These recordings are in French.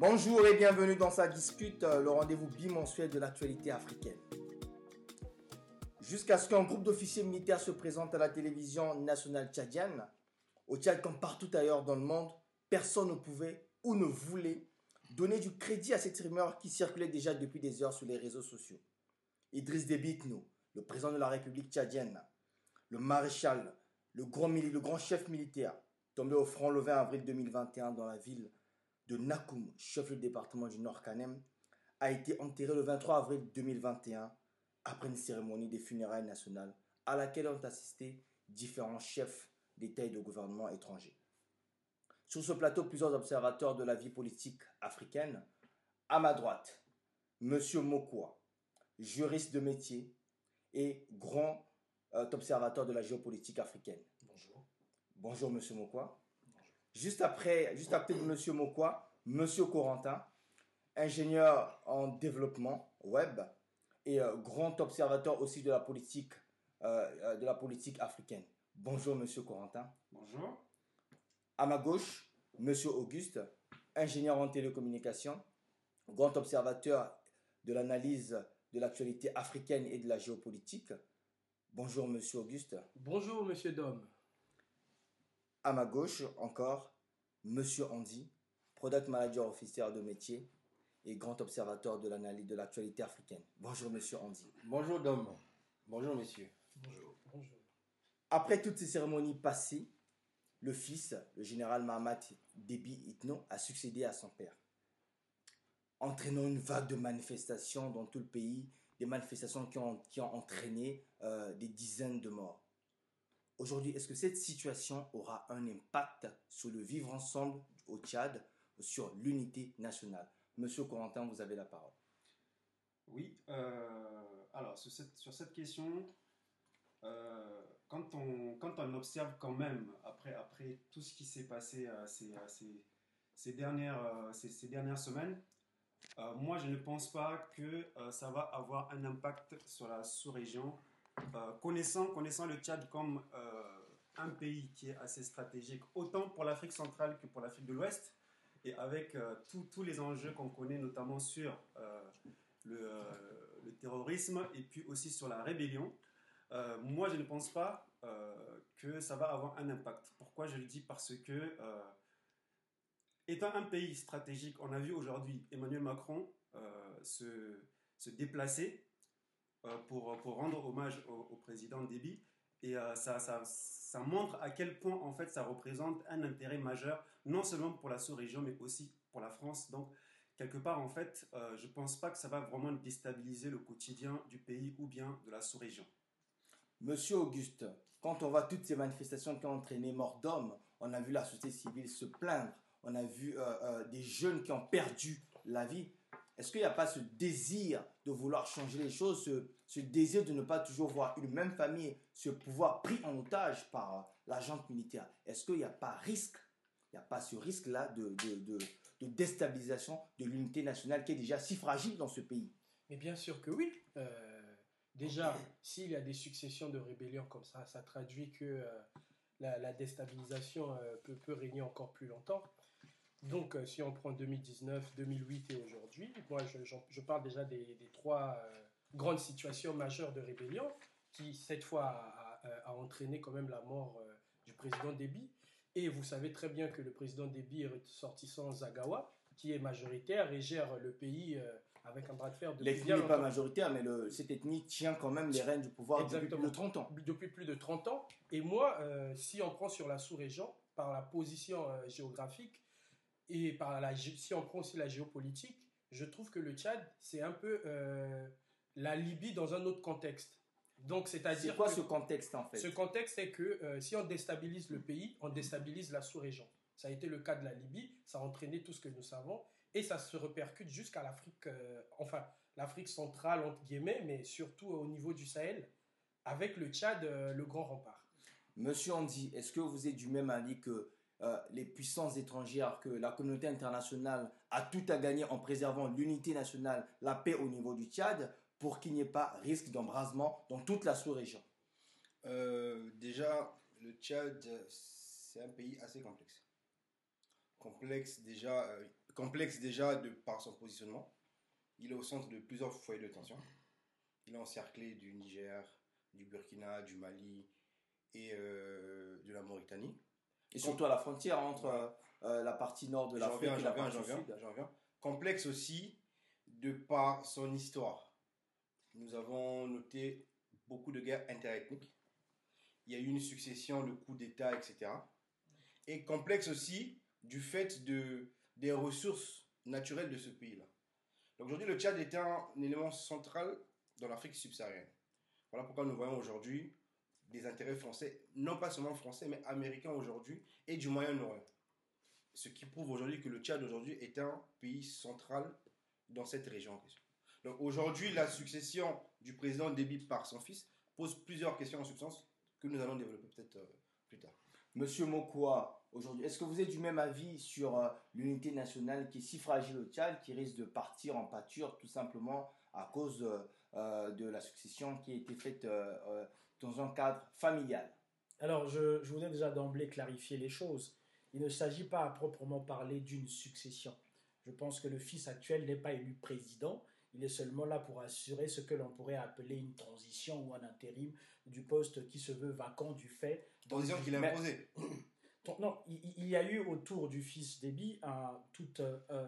Bonjour et bienvenue dans sa discute, euh, le rendez-vous bimensuel de l'actualité africaine. Jusqu'à ce qu'un groupe d'officiers militaires se présente à la télévision nationale tchadienne, au Tchad comme partout ailleurs dans le monde, personne ne pouvait ou ne voulait donner du crédit à cette rumeur qui circulait déjà depuis des heures sur les réseaux sociaux. Idriss Déby le président de la République tchadienne, le maréchal, le grand, le grand chef militaire, tombé au front le 20 avril 2021 dans la ville de Nakoum, chef du département du Nord-Canem, a été enterré le 23 avril 2021 après une cérémonie des funérailles nationales à laquelle ont assisté différents chefs d'État et de gouvernement étrangers. Sur ce plateau, plusieurs observateurs de la vie politique africaine. À ma droite, M. Mokwa, juriste de métier et grand euh, observateur de la géopolitique africaine. Bonjour. Bonjour, M. Mokwa. Juste après, juste après M. Mokwa, M. Corentin, ingénieur en développement web et euh, grand observateur aussi de la politique, euh, de la politique africaine. Bonjour, M. Corentin. Bonjour. À ma gauche, M. Auguste, ingénieur en télécommunications, grand observateur de l'analyse de l'actualité africaine et de la géopolitique. Bonjour, Monsieur Auguste. Bonjour, Monsieur Dom. À ma gauche, encore, Monsieur Andy, product manager officier de métier et grand observateur de l'analyse de l'actualité africaine. Bonjour, Monsieur Andy. Bonjour, Dom. Bonjour, messieurs. Bonjour. Bonjour. Après toutes ces cérémonies passées, le fils, le général Mahamat Déby Itno, a succédé à son père, entraînant une vague de manifestations dans tout le pays, des manifestations qui ont, qui ont entraîné euh, des dizaines de morts. Aujourd'hui, est-ce que cette situation aura un impact sur le vivre ensemble au Tchad, sur l'unité nationale Monsieur Corentin, vous avez la parole. Oui, euh, alors sur cette, question, euh, quand, on, quand on observe quand même, après, après tout ce qui s'est passé euh, ces, dernières, ces, dernières semaines, moi je ne pense pas que ça va avoir un impact sur la sous-région. connaissant, connaissant le Tchad comme un pays qui est assez stratégique, autant pour l'Afrique centrale que pour l'Afrique de l'Ouest, et avec tous les enjeux qu'on connaît, notamment sur le, le, terrorisme et puis aussi sur la rébellion, euh, moi, je ne pense pas euh, que ça va avoir un impact. Pourquoi je le dis? Parce que, euh, étant un pays stratégique, on a vu aujourd'hui Emmanuel Macron se, déplacer pour, pour, rendre hommage au, au président Déby. Et ça, ça, ça, montre à quel point, en fait, ça représente un intérêt majeur, non seulement pour la sous-région, mais aussi pour la France. Donc, quelque part, en fait, je ne pense pas que ça va vraiment déstabiliser le quotidien du pays ou bien de la sous-région. Monsieur Auguste, quand on voit toutes ces manifestations qui ont entraîné mort d'hommes, on a vu la société civile se plaindre, on a vu euh, euh, des jeunes qui ont perdu la vie. Est-ce qu'il n'y a pas ce désir de vouloir changer les choses, ce, ce, désir de ne pas toujours voir une même famille, ce pouvoir pris en otage par euh, l'agent militaire? Est-ce qu'il n'y a pas risque? Il n'y a pas ce risque-là de, de, de, de, déstabilisation de l'unité nationale qui est déjà si fragile dans ce pays? Mais bien sûr que oui. Euh Déjà, s'il y a des successions de rébellions comme ça, ça traduit que euh, la, la, déstabilisation euh, peut, peut, régner encore plus longtemps. Donc, euh, si on prend 2019, 2008 et aujourd'hui, moi, je, je, je, parle déjà des, des trois euh, grandes situations majeures de rébellion qui, cette fois, a, a, a entraîné quand même la mort euh, du président Déby. Et vous savez très bien que le président Déby est ressortissant Zagawa, qui est majoritaire et gère le pays euh, avec un bras de fer depuis L'ethnie n'est pas majoritaire, mais le, cette ethnie tient quand même les rênes du pouvoir Exactement. depuis plus de 30 ans. Depuis plus de 30 ans. Et moi, euh, si on prend sur la sous-région, par la position euh, géographique, et par la, si on prend aussi la géopolitique, je trouve que le Tchad, c'est un peu euh, la Libye dans un autre contexte. Donc, c'est-à-dire. C'est quoi ce contexte en fait? Ce contexte, c'est que euh, si on déstabilise le pays, on déstabilise la sous-région. Ça a été le cas de la Libye, ça a entraîné tout ce que nous savons et ça se répercute jusqu'à l'Afrique, euh, enfin l'Afrique centrale entre guillemets, mais surtout au niveau du Sahel, avec le Tchad, le grand rempart. Monsieur Andy, est-ce que vous êtes du même avis que euh, les puissances étrangères, que la communauté internationale a tout à gagner en préservant l'unité nationale, la paix au niveau du Tchad, pour qu'il n'y ait pas risque d'embrasement dans toute la sous-région Déjà, le Tchad, c'est un pays assez complexe complexe déjà. Euh, complexe déjà de par son positionnement. Il est au centre de plusieurs foyers de tension. Il est encerclé du Niger, du Burkina, du Mali et euh, de la Mauritanie. Et surtout à la frontière entre euh, la partie nord de l'Afrique et la partie j'en viens, sud. j'en viens. Complexe aussi de par son histoire. Nous avons noté beaucoup de guerres interethniques. Il y a eu une succession de coups d'État, etc. Et complexe aussi du fait de, des ressources naturelles de ce pays-là. Aujourd'hui, le Tchad est un élément central dans l'Afrique subsaharienne. Voilà pourquoi nous voyons aujourd'hui des intérêts français, non pas seulement français, mais américains aujourd'hui et du Moyen-Orient. Ce qui prouve aujourd'hui que le Tchad aujourd'hui est un pays central dans cette région. Donc aujourd'hui, la succession du président Déby par son fils pose plusieurs questions en substance que nous allons développer peut-être euh, plus tard. Monsieur Mokoa, aujourd'hui, est-ce que vous êtes du même avis sur euh, l'unité nationale qui est si fragile au Tchad, qui risque de partir en pâture tout simplement à cause euh, de la succession qui a été faite dans un cadre familial Alors, je, je voudrais déjà d'emblée clarifier les choses. Il ne s'agit pas à proprement parler d'une succession. Je pense que le fils actuel n'est pas élu président. Il est seulement là pour assurer ce que l'on pourrait appeler une transition ou un intérim du poste qui se veut vacant du fait. Transition qu'il a imposée. Non, il, y a eu autour du fils Déby un- toute euh, euh,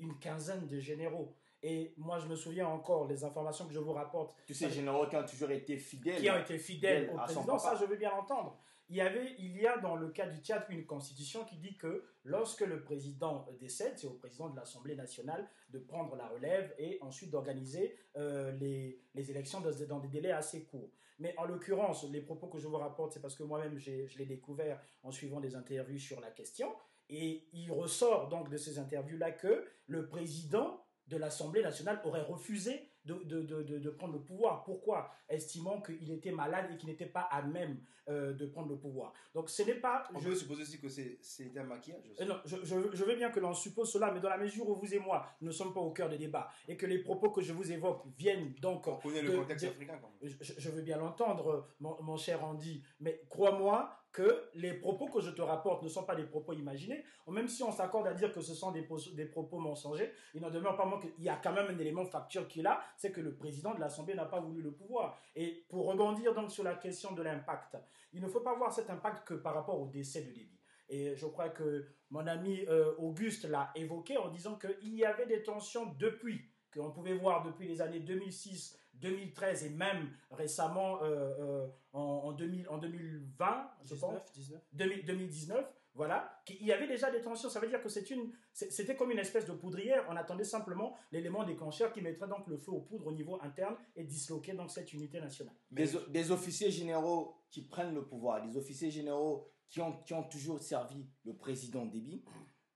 une quinzaine de généraux. Et moi, je me souviens encore, les informations que je vous rapporte, Tous ces généraux qui ont toujours été fidèles. qui ont été fidèles fidèles au président, ça je veux bien l'entendre. Il y, avait, il y a dans le cas du Tchad une constitution qui dit que lorsque le président décède, c'est au président de l'Assemblée nationale de prendre la relève et ensuite d'organiser euh, les, les élections dans, dans des délais assez courts. Mais en l'occurrence, les propos que je vous rapporte, c'est parce que moi-même je l'ai découvert en suivant des interviews sur la question. Et il ressort donc de ces interviews-là que le président de l'Assemblée nationale aurait refusé de, de, de, de- prendre le pouvoir. Pourquoi Estimant qu'il était malade et qu'il n'était pas à même euh, de prendre le pouvoir. Donc ce n'est pas... On je- peut supposer aussi que c'est un maquillage. euh, non, je, je- je veux bien que l'on suppose cela, mais dans la mesure où vous et moi ne sommes pas au cœur des débats et que les propos que je vous évoque viennent donc On connaît le contexte africain quand même. je, je veux bien l'entendre, mon, mon cher Andy, mais crois-moi que les propos que je te rapporte ne sont pas des propos imaginés. Même si on s'accorde à dire que ce sont des, pos- des propos mensongers, il n'en demeure pas moins qu'il y a quand même un élément factuel qui est là, c'est que le président de l'Assemblée n'a pas voulu le pouvoir. Et pour rebondir donc sur la question de l'impact, il ne faut pas voir cet impact que par rapport au décès de Lévy. Et je crois que mon ami euh, Auguste l'a évoqué en disant qu'il y avait des tensions depuis, qu'on pouvait voir depuis les années 2006, 2013 et même récemment euh, euh, en, en 2000 en 2020, je pense, 19, 19. 2000 2019, voilà, qu'il y avait déjà des tensions. Ça veut dire que c'est une, c'est- c'était comme une espèce de poudrière. On attendait simplement l'élément déclencheur qui mettrait donc le feu aux poudres au niveau interne et disloquer donc cette unité nationale. des, des officiers généraux qui prennent le pouvoir, des officiers généraux qui ont, qui ont toujours servi le président Déby,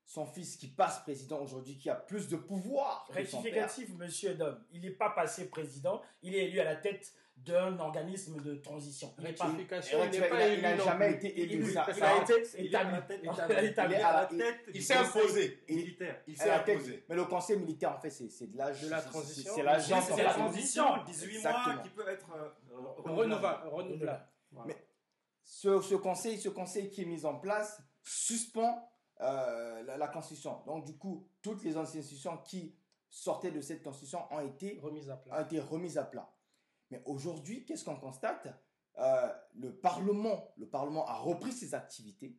son fils qui passe président aujourd'hui, qui a plus de pouvoir. Rectificatif, monsieur Dom. Il n'est pas passé président, il est élu à la tête d'un organisme de transition. Il n'est pas il tu n'est vois, pas il a- élu il a non jamais été élu. Il- Ça- il ça- a été établi. tête Il s'est imposé. militaire. Il s'est imposé. Mais le conseil militaire, en fait, c'est c'est de l'âge. De la transition. C'est la transition. 18 Exactement. mois qui peut être euh, Renouvelable. Mais- ce, ce conseil, ce conseil qui est mis en place suspend euh, la, la constitution. Donc, du coup, toutes les institutions qui sortaient de cette constitution ont été, Remise à ont plat. été remises à plat. Mais aujourd'hui, qu'est-ce qu'on constate? Euh, Le Parlement, le Parlement a repris ses activités.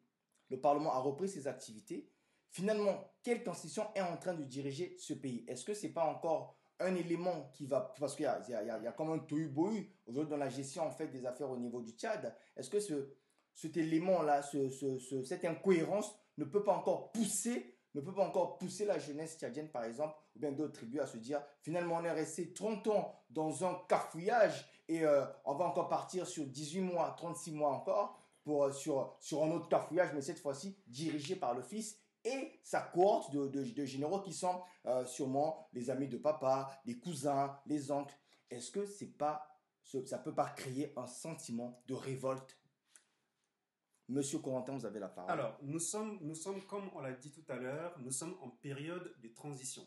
Le Parlement a repris ses activités. Finalement, quelle constitution est en train de diriger ce pays? Est-ce que c'est pas encore un élément qui va parce qu'il y y, y a- comme un tohu bohu aujourd'hui dans la gestion en fait des affaires au niveau du Tchad? Est-ce que ce, cet élément-là, ce, ce- ce- cette incohérence ne peut pas encore pousser, ne peut pas encore pousser la jeunesse tchadienne par exemple, ou bien d'autres tribus à se dire finalement on est resté 30 ans dans un cafouillage et euh, on va encore partir sur 18 mois, 36 mois encore pour, euh, sur, sur un autre cafouillage, mais cette fois-ci dirigé par le fils et sa cohorte de, de- généraux qui sont euh, sûrement les amis de papa, les cousins, les oncles. Est-ce que c'est pas, ça peut pas créer un sentiment de révolte Monsieur Corentin, vous avez la parole. Alors, nous sommes, nous sommes, comme on l'a dit tout à l'heure, nous sommes en période de transition.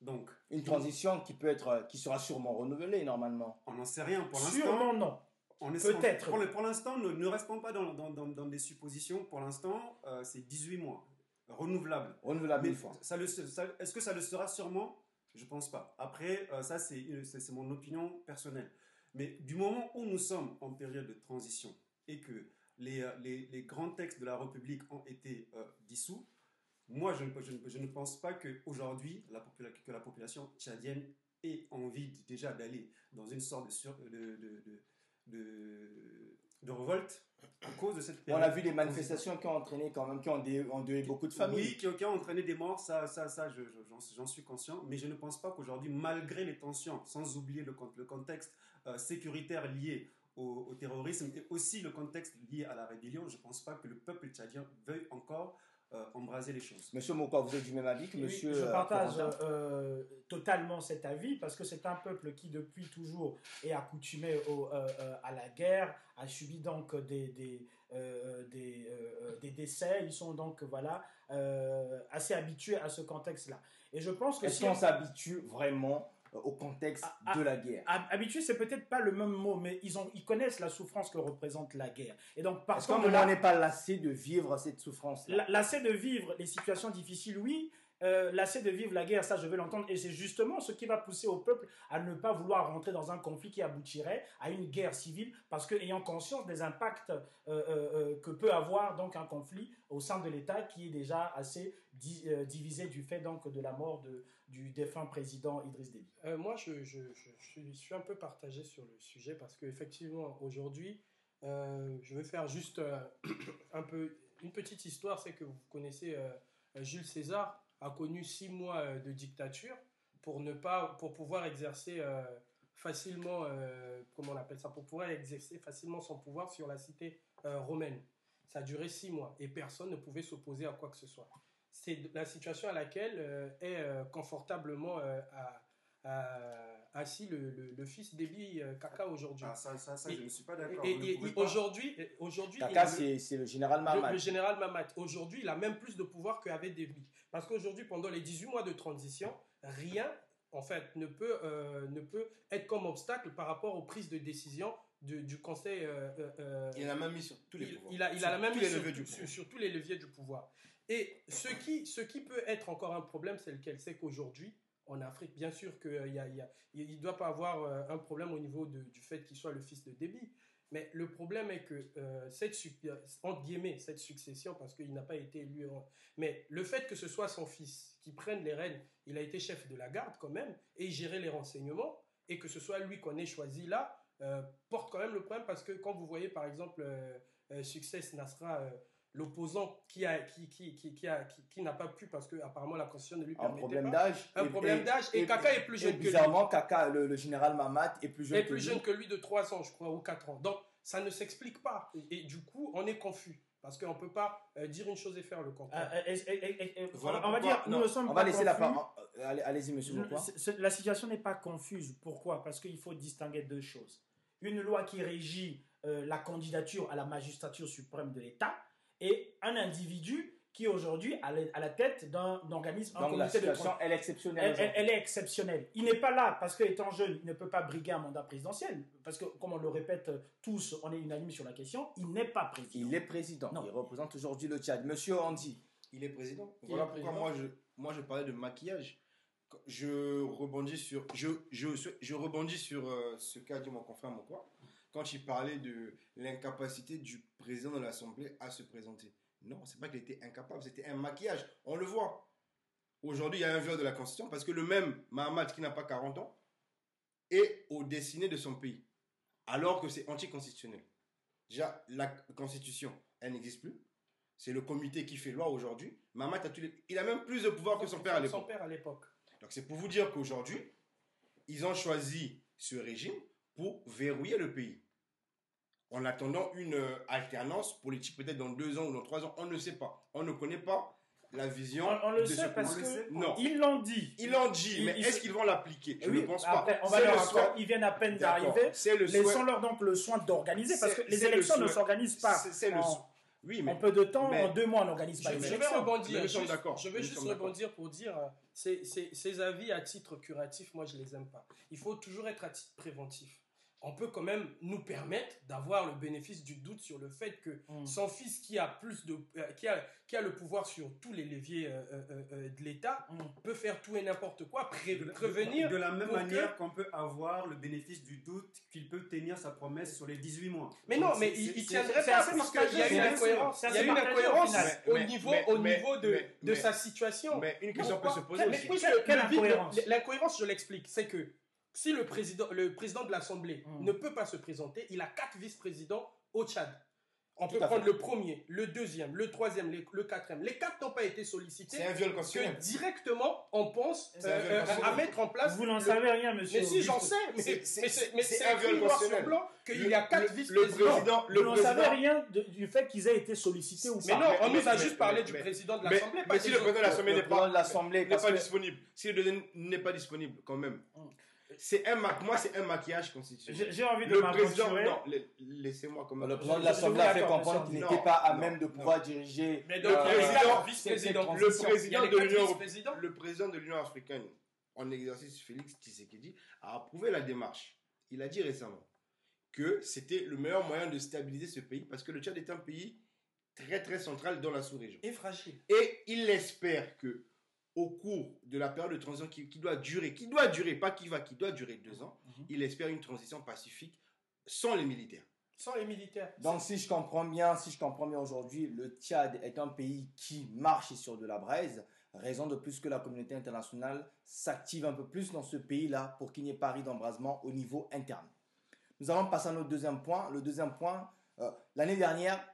Donc, Une transition qui peut être, euh, qui sera sûrement renouvelée normalement. on n'en sait rien pour l'instant. Sûrement non. On est- Peut-être. Pour, l'instant, ne, ne restons pas dans, dans- dans- dans des suppositions. Pour l'instant, euh, c'est 18 mois. renouvelable. Renouvelable Mais une fois. ça le, ça- est-ce que ça le sera sûrement? Je pense pas. Après, euh, ça, c'est, c'est, c'est mon opinion personnelle. Mais du moment où nous sommes en période de transition et que les, euh, les, les grands textes de la République ont été euh, dissous, moi, je ne, je, ne, je ne pense pas qu'aujourd'hui, la, que la population tchadienne ait envie déjà d'aller dans une sorte de, sur- de, de, de, de- révolte à cause de cette On période. a vu des manifestations qui ont entraîné quand même, qui ont endeuillé beaucoup de familles. Oui, qui, qui ont entraîné des morts, ça, ça, ça je- je- j'en suis conscient. Mais je ne pense pas qu'aujourd'hui, malgré les tensions, sans oublier le contexte euh, sécuritaire lié au, au terrorisme et aussi le contexte lié à la rébellion, je ne pense pas que le peuple tchadien veuille encore euh, embraser les choses. Monsieur Mokwa, vous êtes du même avis que Oui, monsieur. je euh, partage euh, totalement cet avis parce que c'est un peuple qui depuis toujours est accoutumé au- euh, euh, à la guerre, a subi donc des, des, euh, des, euh, des décès. Ils sont donc voilà euh, assez habitués à ce contexte-là. Et je pense que Est-ce si qu'on on- s'habitue vraiment au contexte Ah, de la guerre Hab- Habitué, c'est peut-être pas le même mot, mais ils, ont, ils connaissent la souffrance que représente la guerre. Et donc, partant qu'on n'est pas lassé de vivre cette souffrance La- Lassé de vivre les situations difficiles, oui. Euh, lassé de vivre la guerre, ça je veux l'entendre. Et c'est justement ce qui va pousser au peuple à ne pas vouloir rentrer dans un conflit qui aboutirait à une guerre civile, parce que ayant conscience des impacts euh, euh, euh, que peut avoir donc un conflit au sein de l'État qui est déjà assez di- divisé du fait donc de la mort de, du défunt président Idriss Déby. Moi, je, je, suis, un peu partagé sur le sujet parce qu'effectivement, aujourd'hui, je vais faire juste un peu une petite histoire. C'est que vous connaissez Jules César a connu six mois euh, de dictature pour ne pas pour pouvoir exercer euh, facilement euh, comment on appelle ça pour pouvoir exercer facilement son pouvoir sur la cité euh, romaine. Ça a duré six mois et personne ne pouvait s'opposer à quoi que ce soit. C'est la situation à laquelle euh, est euh, confortablement euh, à- à- assis le, le- le fils d'Ebi euh, Kaka aujourd'hui. Ah, ça, ça, ça, Et- je ne suis pas d'accord. aujourd'hui, aujourd'hui, Kaka, c'est c'est le général le, Mamad. le général Mamat, aujourd'hui, il a même plus de pouvoir qu'avait Déby. Parce qu'aujourd'hui, pendant les 18 mois de transition, rien, en fait, ne peut, euh, ne peut être comme obstacle par rapport aux prises de décision du Conseil. euh, euh, Il a même mis sur tous les il, pouvoirs. il a, il a la même sur, tous les leviers du pouvoir. Et ce qui, ce qui peut être encore un problème, c'est lequel? C'est qu'aujourd'hui, en Afrique, bien sûr qu'il ne doit pas avoir un problème au niveau de- du fait qu'il soit le fils de Déby. Mais le problème est que euh, cette, euh, entre cette succession, parce qu'il n'a pas été élu, en- mais le fait que ce soit son fils qui prenne les rênes, il a été chef de la garde quand même, et il gérait les renseignements, et que ce soit lui qu'on ait choisi là, euh, porte quand même le problème, parce que quand vous voyez par exemple euh, euh, Success Nasra, euh, l'opposant qui, a, qui, qui, qui, qui, a, qui, qui n'a pas pu, parce que apparemment la constitution ne lui Un permettait problème pas. d'âge. Un problème d'âge, et Kaka est plus jeune et que lui. Bizarrement, Kaka, le, le général Mamad, est plus jeune est que plus lui. jeune que lui de 3 ans, je crois, ou 4 ans. Donc, ça ne s'explique pas. Et, et du coup, on est confus. Parce qu'on ne peut pas euh, dire une chose et faire le Euh, contraire. euh, et- et- et- et- Voilà on va dire, nous ne sommes On pas va laisser la parole. Euh, allez- Allez-y, monsieur Le- La situation n'est pas confuse. Pourquoi? Parce qu'il faut distinguer deux choses. Une loi qui régit euh, la candidature à la magistrature suprême de l'État et un individu qui aujourd'hui à la, à la tête d'un organisme, Donc la de situation, elle est exceptionnelle. elle, elle- aujourd'hui. elle est exceptionnelle. Il n'est pas là parce qu'étant jeune, il ne peut pas briguer un mandat présidentiel. Parce que, comme on le répète tous, on est unanime sur la question, il n'est pas président. Il est président. Non. Il représente aujourd'hui le Tchad. Monsieur Andy, Il est président. Il voilà est pourquoi président. moi je, moi je parlais de maquillage. Je rebondis sur, je, je, je rebondis sur euh, ce qu'a dit mon confrère Mokwa quand il parlait de l'incapacité du président de l'Assemblée à se présenter. Non, c'est pas qu'il était incapable, c'était un maquillage. On le voit. Aujourd'hui, il y a un viol de la Constitution parce que le même Mahamat qui n'a pas 40 ans est au destiné de son pays. Alors que c'est anticonstitutionnel. Déjà, la Constitution, elle n'existe plus. C'est le comité qui fait loi aujourd'hui. Mahamat a tous les... Il a même plus de pouvoir que son père à Son l'époque. père à l'époque. Donc c'est pour vous dire qu'aujourd'hui, ils ont choisi ce régime pour verrouiller le pays. En attendant une euh, alternance politique peut-être dans deux ans ou dans trois ans, on ne sait pas. On ne connaît pas la vision. On, on le de sait ce parce que Non. ils l'ont dit. Ils l'ont dit, Ils- mais ils est-ce qu'ils vont l'appliquer? Je Oui, ne pense pas. on va C'est leur souhait- Ils viennent à peine D'accord. d'arriver. C'est le souhait. Laissons-leur donc le soin d'organiser parce que les le élections ne s'organisent pas. C'est- c'est le en, sou- Oui, mais en peu de temps, mais- en deux mois, on n'organise pas Je, les je vais élections. rebondir. Juste- d'accord. Je veux Nous juste d'accord. rebondir pour dire euh, ces, ces- ces avis à titre curatif, moi je les aime pas. Il faut toujours être à titre préventif. On peut quand même nous permettre d'avoir le bénéfice du doute sur le fait que Mm. son fils qui a plus de euh, qui a qui a le pouvoir sur tous les leviers euh, euh, euh, de l'État Mm. peut faire tout et n'importe quoi pré- De la- prévenir De la même manière qu'on peut avoir le bénéfice du doute qu'il peut tenir sa promesse sur les 18 mois. mais non mais il, il c'est- tiendrait pas assez puisqu'il y a une incohérence il y a une incohérence au niveau mais- au mais- niveau de mais- de mais- sa situation Mais une question peut se poser Mais aussi. L'incohérence, je l'explique, c'est que si le président, le président de l'Assemblée Mm. ne peut pas se présenter, il a quatre vice-présidents au Tchad. On Tout peut prendre fait. le premier, le deuxième, le troisième, le, le quatrième. Les quatre n'ont pas été sollicités. C'est un viol Que constitutionnel. directement, on pense euh, euh, à mettre en place. Vous n'en le- savez rien, monsieur. Mais si, j'en sais. Mais C'est- mais mais un viol constitutionnel. blanc qu'il y a quatre le- Le vice-présidents. président, Vous n'en savez rien de- du fait qu'ils aient été sollicités ou Mais pas. non, on mais- nous a mais- juste parlé mais- du mais- président de Mais, l'Assemblée. mais si le président de l'Assemblée n'est pas, que- disponible, si le deuxième n'est pas disponible quand même, Mm. C'est un ma- moi c'est un maquillage constitutionnel. J'ai envie de Le président, non, la- laissez-moi quand même. Le président de l'Assemblée a fait comprendre qu'il n'était pas à Non, même de non. pouvoir diriger. Mais donc, Le président- le de l'Union. Le président de l'Union africaine, en exercice Félix Tshisekedi, a approuvé la démarche. Il a dit récemment que c'était le meilleur moyen de stabiliser ce pays parce que le Tchad est un pays très très central dans la sous-région. Et fragile. Et il espère que au cours de la période de transition qui, qui doit durer, qui doit durer, pas qui va, qui doit durer deux ans, Mhm. il espère une transition pacifique sans les militaires. Sans les militaires. Donc si je comprends bien, si je comprends bien aujourd'hui, le Tchad est un pays qui marche sur de la braise, raison de plus que la communauté internationale s'active un peu plus dans ce pays-là pour qu'il n'y ait pas d'embrasement au niveau interne. Nous allons passer à notre deuxième point. Le deuxième point, euh, l'année dernière,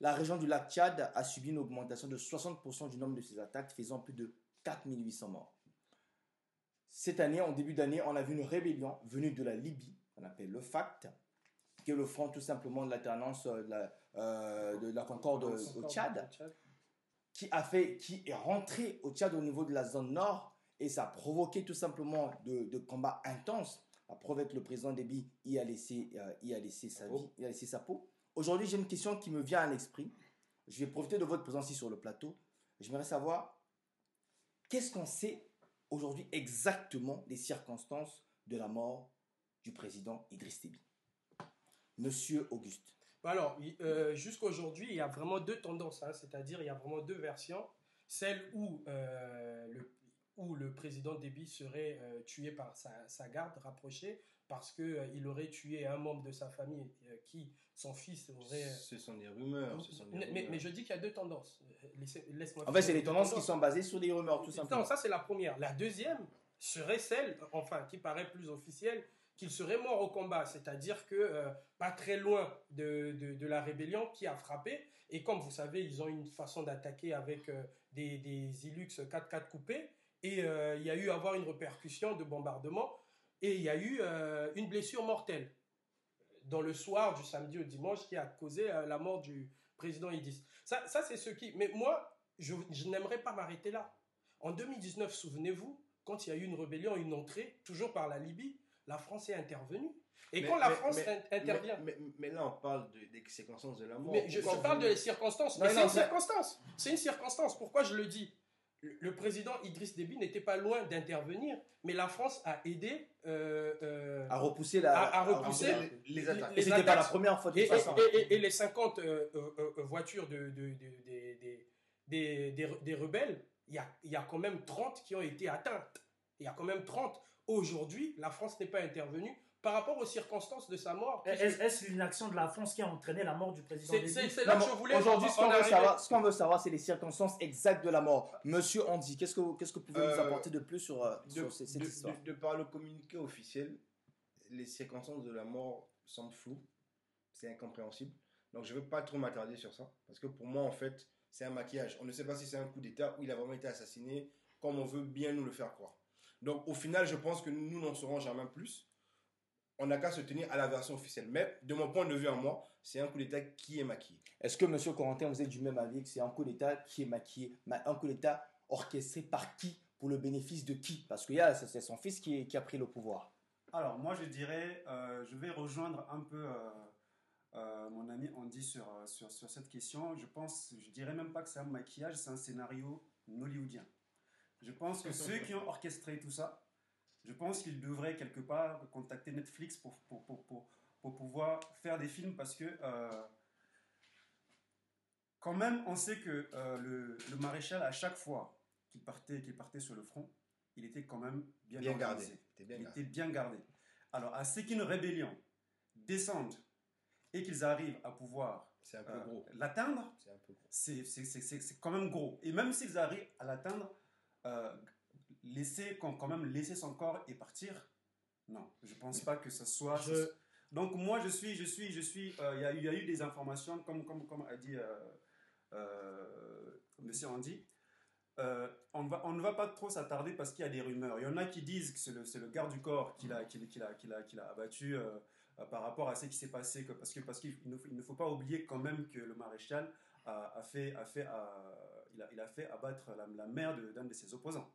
la région du lac Tchad a subi une augmentation de 60% du nombre de ses attaques, faisant plus de 4800 morts. Cette année, en début d'année, on a vu une rébellion venue de la Libye, qu'on appelle le FACT, qui est le front tout simplement de l'alternance euh, de la, euh, de la concorde au, Tchad, qui, a fait, qui est rentré au Tchad au niveau de la zone nord, et ça a provoqué tout simplement de, de combats intenses. La preuve est que le président Déby y a laissé, euh, y a laissé sa vie, y a laissé sa peau. Aujourd'hui, j'ai une question qui me vient à l'esprit. Je vais profiter de votre présence ici sur le plateau. J'aimerais savoir qu'est-ce qu'on sait aujourd'hui exactement des circonstances de la mort du président Idriss Déby? Monsieur Auguste. Alors, il- euh, jusqu'aujourd'hui, il y a vraiment deux tendances, hein, c'est-à-dire il y a vraiment deux versions. Celle où, euh, le, président Déby serait euh, tué par sa garde rapprochée parce qu'il aurait tué un membre de sa famille euh, qui, son fils, aurait... Ce sont des rumeurs. Ce sont des mais- rumeurs. mais je dis qu'il y a deux tendances. Euh, Laisse-moi En fait, c'est les tendances qui sont basées sur des rumeurs, tout simplement. non, ça c'est la première. La deuxième serait celle, enfin, qui paraît plus officielle, qu'il serait mort au combat, c'est-à-dire que euh, pas très loin de, de, de la rébellion qui a frappé. Et comme vous savez, ils ont une façon d'attaquer avec euh, des, des Ilux 4x4 coupés. Et euh, il y a eu à avoir une répercussion de bombardement. Et il y a eu euh, une blessure mortelle dans le soir du samedi au dimanche qui a causé euh, la mort du président Idriss. Ça, ça c'est ce qui... Mais moi, je, je n'aimerais pas m'arrêter là. En 2019, souvenez-vous, quand il y a eu une rébellion, une entrée, toujours par la Libye, la France est intervenue. Et Mais- quand la mais- France mais- intervient... Mais, là, on parle de- des circonstances de la mort. Mais je, parle vous- de les circonstances. Non, Mais c'est une circonstance. C'est une circonstance. Pourquoi je le dis? Le, président Idriss Déby n'était pas loin d'intervenir, mais la France a aidé euh, euh, À repousser la. À- à repousser les, les attaques. Et c'était pas la première fois de Et, toute façon. et- et- et les 50 euh, euh, euh, voitures de, de- de- des- rebelles, il y a, il y a quand même 30 qui ont été atteintes. Il y a quand même 30. Aujourd'hui, la France n'est pas intervenue par rapport aux circonstances de sa mort. Est-ce est-ce l'inaction de la France qui a entraîné la mort du président C'est c'est Non, là que je voulais Aujourd'hui, ce qu'on veut savoir, ce qu'on veut savoir, c'est les circonstances exactes de la mort. Monsieur Andy, qu'est-ce que, qu'est-ce que vous pouvez nous Euh, apporter de plus sur, euh, de, sur ces- cette de- histoire de- de par le communiqué officiel, les circonstances de la mort semblent floues. C'est incompréhensible. Donc je ne veux pas trop m'attarder sur ça. Parce que pour moi, en fait, c'est un maquillage. On ne sait pas si c'est un coup d'État ou il a vraiment été assassiné comme on veut bien nous le faire croire. Donc au final, je pense que nous n'en saurons jamais plus. On n'a qu'à se tenir à la version officielle. Mais de mon point de vue à moi, c'est un coup d'État qui est maquillé. Est-ce que Monsieur Corentin, vous êtes du même avis que c'est un coup d'État qui est maquillé, ma- un coup d'État orchestré par qui Pour le bénéfice de qui? Parce que là, c'est c'est son fils qui, qui a pris le pouvoir. Alors, moi, je dirais, euh, je vais rejoindre un peu euh, euh, mon ami Andy sur, sur, sur cette question. Je pense, je dirais même pas que c'est un maquillage, c'est un scénario hollywoodien. Je pense que ceux qui ont orchestré tout ça, je pense qu'ils devraient quelque part contacter Netflix pour, pour, pour, pour, pour pouvoir faire des films parce que euh, quand même, on sait que euh, le, le maréchal, à chaque fois qu'il partait, qu'il partait sur le front, il était quand même bien, Bien gardé. T'es bien il gardé. était bien gardé. Alors, à ce qu'une rébellion descende et qu'ils arrivent à pouvoir euh, l'atteindre, C'est quand même gros. Et même s'ils arrivent à l'atteindre, euh, laisser, quand, même laisser son corps et partir, non, je pense pas que ce soit. Je- Donc moi, je suis, je suis, je suis. euh, Il y, a eu- il y a eu des informations, comme, comme, comme a dit euh, euh, Monsieur Andy. Euh, on, va, on ne va pas trop s'attarder parce qu'il y a des rumeurs. Il y en a qui disent que c'est le, c'est le garde du corps qui l'a, qui, qui l'a, qui l'a, qui l'a abattu par rapport à ce qui s'est passé. que- parce que, parce qu'il ne, faut- il ne faut pas oublier quand même que le maréchal a, a fait, a fait, il, a, il a fait abattre la, la mère de- d'un de ses opposants.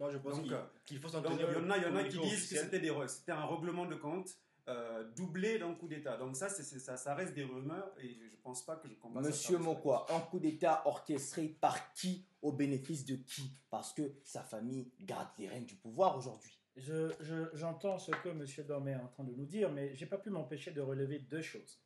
Moi, je pense qu'il euh, qu'il faut s'en Donc, il y tenir en a, il y en a qui disent que c'était, des, re- c'était un règlement de compte euh, doublé d'un coup d'État. Donc ça, c'est, ça, ça reste des rumeurs et je ne pense pas que je ça Monsieur Mokwa, un coup d'État orchestré par qui au bénéfice de qui? Parce que sa famille garde les rênes du pouvoir aujourd'hui. Je- je- J'entends ce que M. Dormet est en train de nous dire, mais j'ai pas pu m'empêcher de relever deux choses.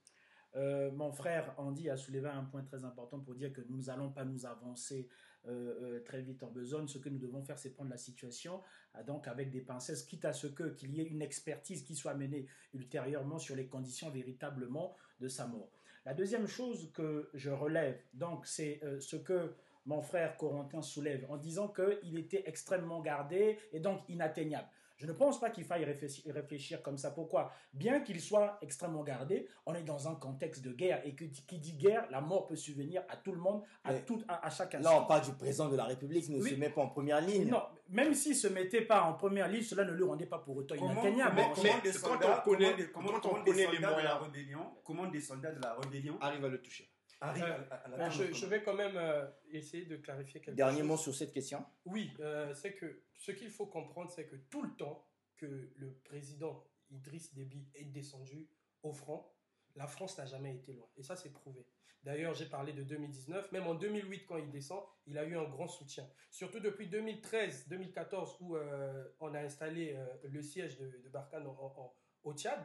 Euh, mon frère Andy a soulevé un point très important pour dire que nous n'allons pas nous avancer euh, euh, très vite en besogne. Ce que nous devons faire, c'est prendre la situation donc avec des pincettes, quitte à ce que qu'il y ait une expertise qui soit menée ultérieurement sur les conditions véritablement de sa mort. La deuxième chose que je relève, donc, c'est ce que mon frère Corentin soulève en disant qu'il était extrêmement gardé et donc inatteignable. Je ne pense pas qu'il faille réfléchir, comme ça. Pourquoi? Bien qu'il soit extrêmement gardé, on est dans un contexte de guerre et que qui dit guerre, la mort peut subvenir à tout le monde, à, Mais tout, à, à chaque Là, on parle du président de la République, il ne Oui. se met pas en première ligne. Non, même s'il se mettait pas en première ligne, cela ne le rendait pas pour autant inatteignable. comment- Mais- comment mais des quand soldats, on connaît- comment on connaît les soldats de la moyens- rébellion, comment des soldats de la rébellion Arrive à le toucher. Euh, à, à- Ben, l'atteindre je, je vais quand même euh, essayer de clarifier quelque Dernier chose. mot sur cette question. Oui, euh, c'est que ce qu'il faut comprendre, c'est que tout le temps que le président Idriss Déby est descendu au front, la France n'a jamais été loin. Et ça, c'est prouvé. D'ailleurs, j'ai parlé de 2019. Même en 2008, quand il descend, il a eu un grand soutien. Surtout depuis 2013-2014, où euh, on a installé euh, le siège de, de Barkhane en- en- en- au Tchad,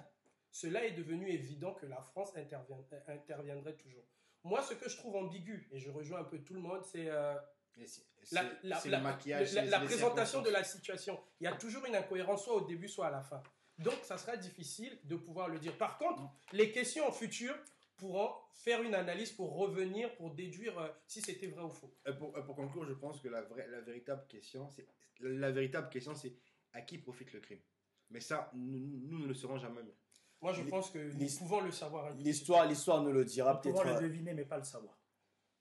cela est devenu évident que la France intervient- interviendrait toujours. Moi, ce que je trouve ambigu, et je rejoins un peu tout le monde, c'est euh, la, maquillage. présentation de la situation. Il y a toujours une incohérence, soit au début, soit à la fin. Donc, ça sera difficile de pouvoir le dire. Par contre, les questions futures pourront faire une analyse pour revenir, pour déduire euh, si c'était vrai ou faux. Euh, pour, euh, pour conclure, je pense que la, vraie, la véritable question, c'est la, la véritable question, c'est à qui profite le crime? Mais ça, nous, nous ne le saurons jamais. Moi, je pense que nous pouvons le savoir. L'histoire, l'histoire ne le dira Nous pouvons peut-être. le euh, deviner, mais pas le savoir.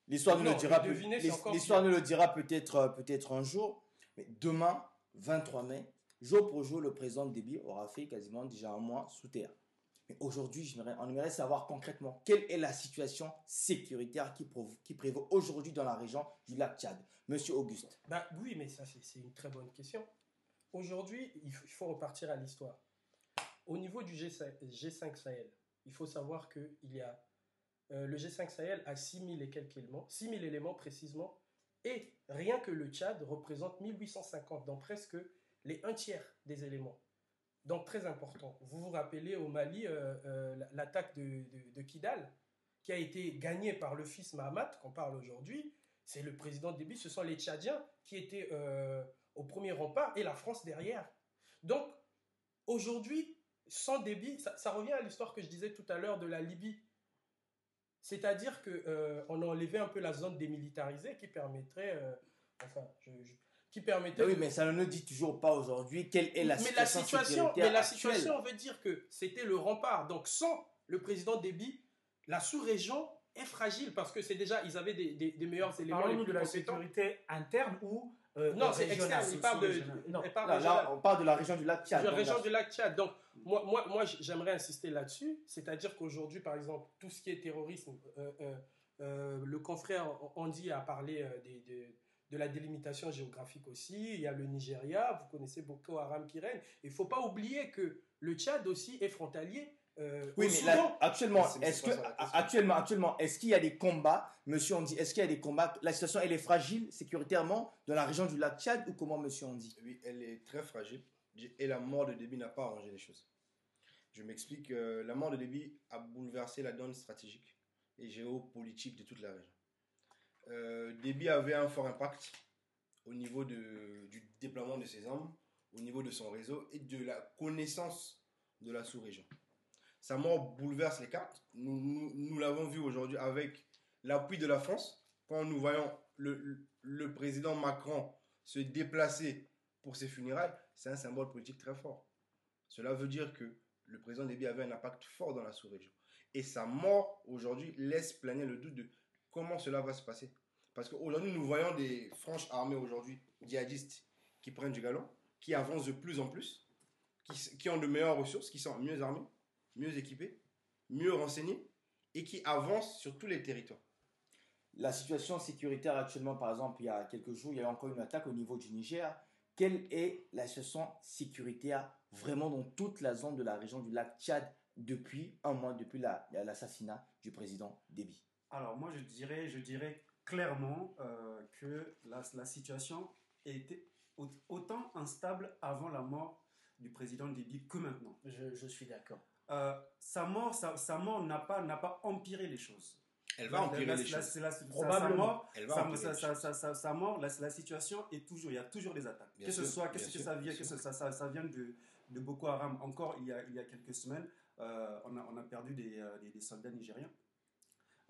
L'histoire Non, le dira L'histoire ne le dira peut-être euh, peut-être un jour, mais demain, 23 mai, jour pour jour, le président Déby aura fait quasiment déjà un mois sous terre. Mais aujourd'hui, on aimerait savoir concrètement quelle est la situation sécuritaire qui, qui prévaut aujourd'hui dans la région du lac Tchad. Monsieur Auguste. Bah, oui, mais ça, c'est une très bonne question. Aujourd'hui, il faut repartir à l'histoire. Au niveau du G5, G5 Sahel, il faut savoir que il y a, euh, le G5 Sahel a 6000 et quelques éléments, 6000 éléments précisément, et rien que le Tchad représente 1850, donc presque les un tiers des éléments. Donc très important. Vous vous rappelez au Mali euh, euh, l'attaque de, de- de Kidal, qui a été gagnée par le fils Mahamat, qu'on parle aujourd'hui. C'est le président Déby, ce sont les Tchadiens qui étaient au premier rempart et la France derrière. Donc aujourd'hui, sans Déby, ça, ça revient à l'histoire que je disais tout à l'heure de la Libye. C'est-à-dire qu'on a enlevé un peu la zone démilitarisée qui permettrait, euh, enfin, je- je- qui permettait oui, de- mais ça ne nous dit toujours pas aujourd'hui quelle est la mais situation, la situation, mais la actuelle. situation veut dire que c'était le rempart. Donc sans le président Déby, la sous-région est fragile parce que c'est déjà ils avaient des, des- des meilleurs éléments. Parlons-nous de la compétents. sécurité interne ou euh, Non, c'est externe. Il parle de, sous-régionale. Non. il parle Là, régional. là, on parle de la région du lac Tchad. de la donc région du lac Tchad. Donc, moi, moi, moi j- j'aimerais insister là-dessus. C'est-à-dire qu'aujourd'hui, par exemple, tout ce qui est terrorisme, euh, euh, euh, le confrère Andy a parlé des- des- de la délimitation géographique aussi. Il y a le Nigeria, vous connaissez Boko Haram qui règne. Il ne faut pas oublier que le Tchad aussi est frontalier. Euh, Oui, mais Soudan. là, actuellement, est-ce que actuellement, actuellement, est-ce qu'il y a des combats, Monsieur on dit, est-ce qu'il y a des combats? La situation elle est fragile sécuritairement dans la région du lac Tchad ou comment Monsieur on dit Oui, elle est très fragile. Et la mort de Déby n'a pas arrangé les choses. Je m'explique. euh, la mort de Déby a bouleversé la donne stratégique et géopolitique de toute la région. Euh, Déby avait un fort impact au niveau de- du déploiement de ses armes, au niveau de son réseau et de la connaissance de la sous-région. Sa mort bouleverse les cartes. Nous, l'avons vu aujourd'hui avec l'appui de la France. Quand nous voyons le, président Macron se déplacer pour ses funérailles, c'est un symbole politique très fort. Cela veut dire que le président Déby avait un impact fort dans la sous-région. Et sa mort aujourd'hui laisse planer le doute de comment cela va se passer. Parce qu'aujourd'hui, nous voyons des franches armées aujourd'hui, djihadistes, qui prennent du galon, qui avancent de plus en plus, qui, qui ont de meilleures ressources, qui sont mieux armés, mieux équipés, mieux renseignés, et qui avancent sur tous les territoires. La situation sécuritaire actuellement, par exemple, il y a quelques jours, il y a eu encore une attaque au niveau du Niger. Quelle est la situation sécuritaire vraiment dans toute la zone de la région du lac Tchad depuis un mois, depuis la- l'assassinat du président Déby? Alors moi je dirais, je dirais clairement euh, que la, la situation était au- autant instable avant la mort du président Déby que maintenant. Je, je suis d'accord. Euh, sa mort, sa, sa mort n'a pas, n'a pas empiré les choses. Elle va empirer la- les la- choses. la- Probablement. Sa mort, Elle va sa, empirer sa- les sa- choses. sa- sa- sa mort, la, la situation est toujours, il y a toujours des attaques. Bien que ce sûr, soit, que sûr, ça vient, que ça, ça, ça vient de, de Boko Haram. Encore il y a, il y a quelques semaines, euh, on, a, on a perdu des, euh, des- des soldats nigériens.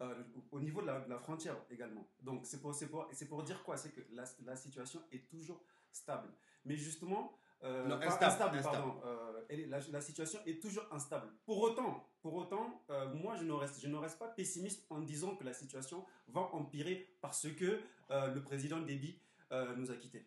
Euh, au au niveau de la, de la frontière également. Donc c'est pour, c'est pour, c'est pour dire quoi? C'est que la, la situation est toujours stable. Mais justement, euh, Non, pas- instable, instable. pardon, euh, la, la situation est toujours instable. Pour autant, pour autant euh, moi je ne, reste, je ne reste pas pessimiste en disant que la situation va empirer parce que euh, le président Déby euh, nous a quittés.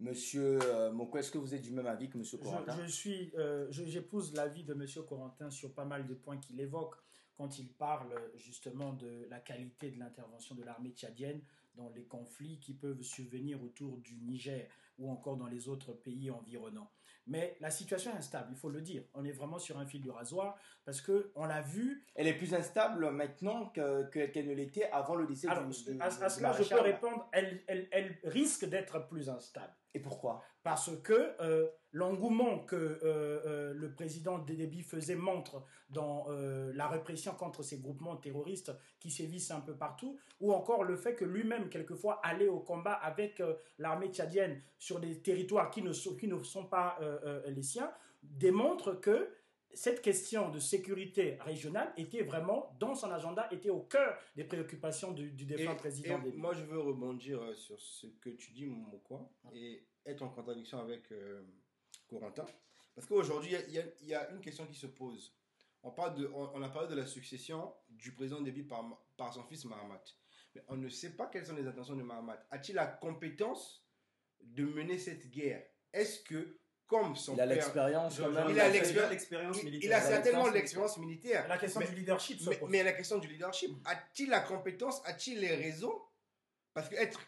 Monsieur euh, Moko, est-ce que vous êtes du même avis que Monsieur Corentin je suis, euh, j'épouse l'avis de M. Corentin sur pas mal de points qu'il évoque quand il parle justement de la qualité de l'intervention de l'armée tchadienne dans les conflits qui peuvent survenir autour du Niger ou encore dans les autres pays environnants. Mais la situation est instable, il faut le dire. On est vraiment sur un fil du rasoir parce que on l'a vu. Elle est plus instable maintenant que- que- qu'elle ne l'était avant le décès Alors, du, du- à, cela, je peux répondre. Elle, elle, elle risque d'être plus instable. Et pourquoi? Parce que euh, l'engouement que euh, euh, le président Déby faisait montre dans la répression contre ces groupements terroristes qui sévissent un peu partout, ou encore le fait que lui-même, quelquefois, allait au combat avec l'armée tchadienne sur des territoires qui ne sont, qui ne sont pas les siens, démontre que cette question de sécurité régionale était vraiment dans son agenda, était au cœur des préoccupations du, du défunt Et- président et moi, je veux rebondir euh, sur ce que tu dis, Mokwa, et être en contradiction avec euh, Corentin. Parce qu'aujourd'hui, il y, a- il y a une question qui se pose. On, parle de, on, on a parlé de la succession du président Déby par, par son fils Mahamat. Mais on ne sait pas quelles sont les intentions de Mahamat. A-t-il la compétence de mener cette guerre? Est-ce que, comme son Il a père... l'expérience quand même. Il a il l'expérience- l'expérience Il, militaire. il a Il a certainement l'expérience militaire. La question Mais- du leadership mais la question du leadership, a-t-il la compétence, a-t-il les raisons? Parce que être,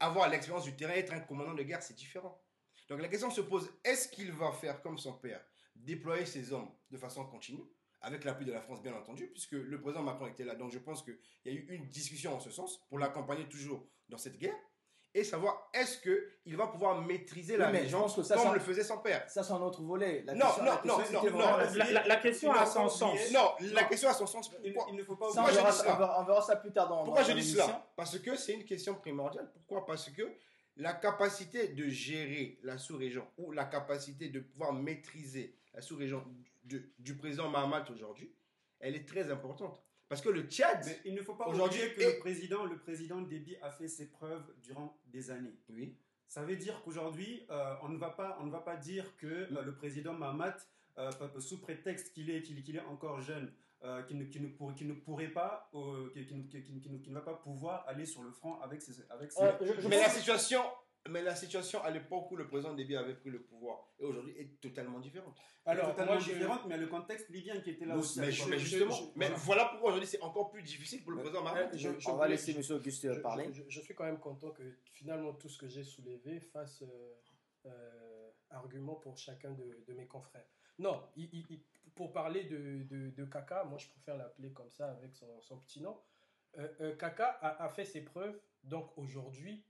avoir l'expérience du terrain, être un commandant de guerre, c'est différent. Donc la question se pose, est-ce qu'il va faire comme son père, déployer ses hommes de façon continue, avec l'appui de la France bien entendu, puisque le président Macron était là. Donc je pense qu'il y a eu une discussion en ce sens pour l'accompagner toujours dans cette guerre, et savoir est-ce qu'il va pouvoir maîtriser la Oui, mais je région pense que ça, comme ça- le faisait son père. Ça, c'est un autre volet. La Non, question- non, la question, non, non, la- la, la- la question Il a son sens. Non, la question a son sens. Il, Pourquoi il ne faut pas Ça, on, verra, ça- on verra- ça plus tard dans Pourquoi dans je dis cela Parce que c'est une question primordiale. Pourquoi Parce que la capacité de gérer la sous-région ou la capacité de pouvoir maîtriser la sous-région du, du président Mahamat aujourd'hui, elle est très importante. Parce que le Tchad, Mais il ne faut pas Aujourd'hui, oublier que le président, le président Déby a fait ses preuves durant des années. oui, Ça veut dire qu'aujourd'hui, euh, on ne va pas, on ne va pas dire que euh, le président Mahamat, euh, sous prétexte qu'il est, qu'il, est encore jeune, euh, qu'il ne, qu'il ne pourrait, qu'il ne pourrait pas, euh, ne- va pas pouvoir aller sur le front avec ses, avec ses- je- je mais pense- la situation, mais la situation à l'époque où le président Déby avait pris le pouvoir et aujourd'hui est totalement différente. Alors, totalement moi, je- différente, mais le contexte libyen qui était là aussi. mais, l'époque. mais je- justement, je- mais voilà. voilà pourquoi aujourd'hui c'est encore plus difficile pour le président je- je On va laisser je- M. Auguste je, parler. je- je suis quand même content que finalement tout ce que j'ai soulevé fasse euh, euh, argument pour chacun de, de mes confrères. Non, il- il- il- pour parler de, de, de Kaka, moi je préfère l'appeler comme ça avec son, son petit nom. Euh, euh, Kaka a, a fait ses preuves, donc aujourd'hui,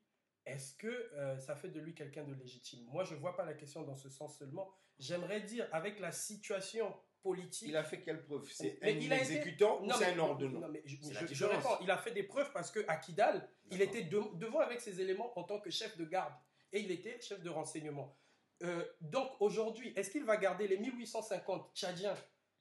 est-ce que euh, ça fait de lui quelqu'un de légitime? Moi je ne vois pas la question dans ce sens seulement. J'aimerais dire, avec la situation politique. Il a fait quelle preuve? C'est un il a été- exécutant ou Non, c'est un ordonnant? non, mais je, réponds, il a fait des preuves parce que à Kidal, il était de- devant avec ses éléments en tant que chef de garde et il était chef de renseignement. Euh, donc aujourd'hui, est-ce qu'il va garder les 1850 Tchadiens,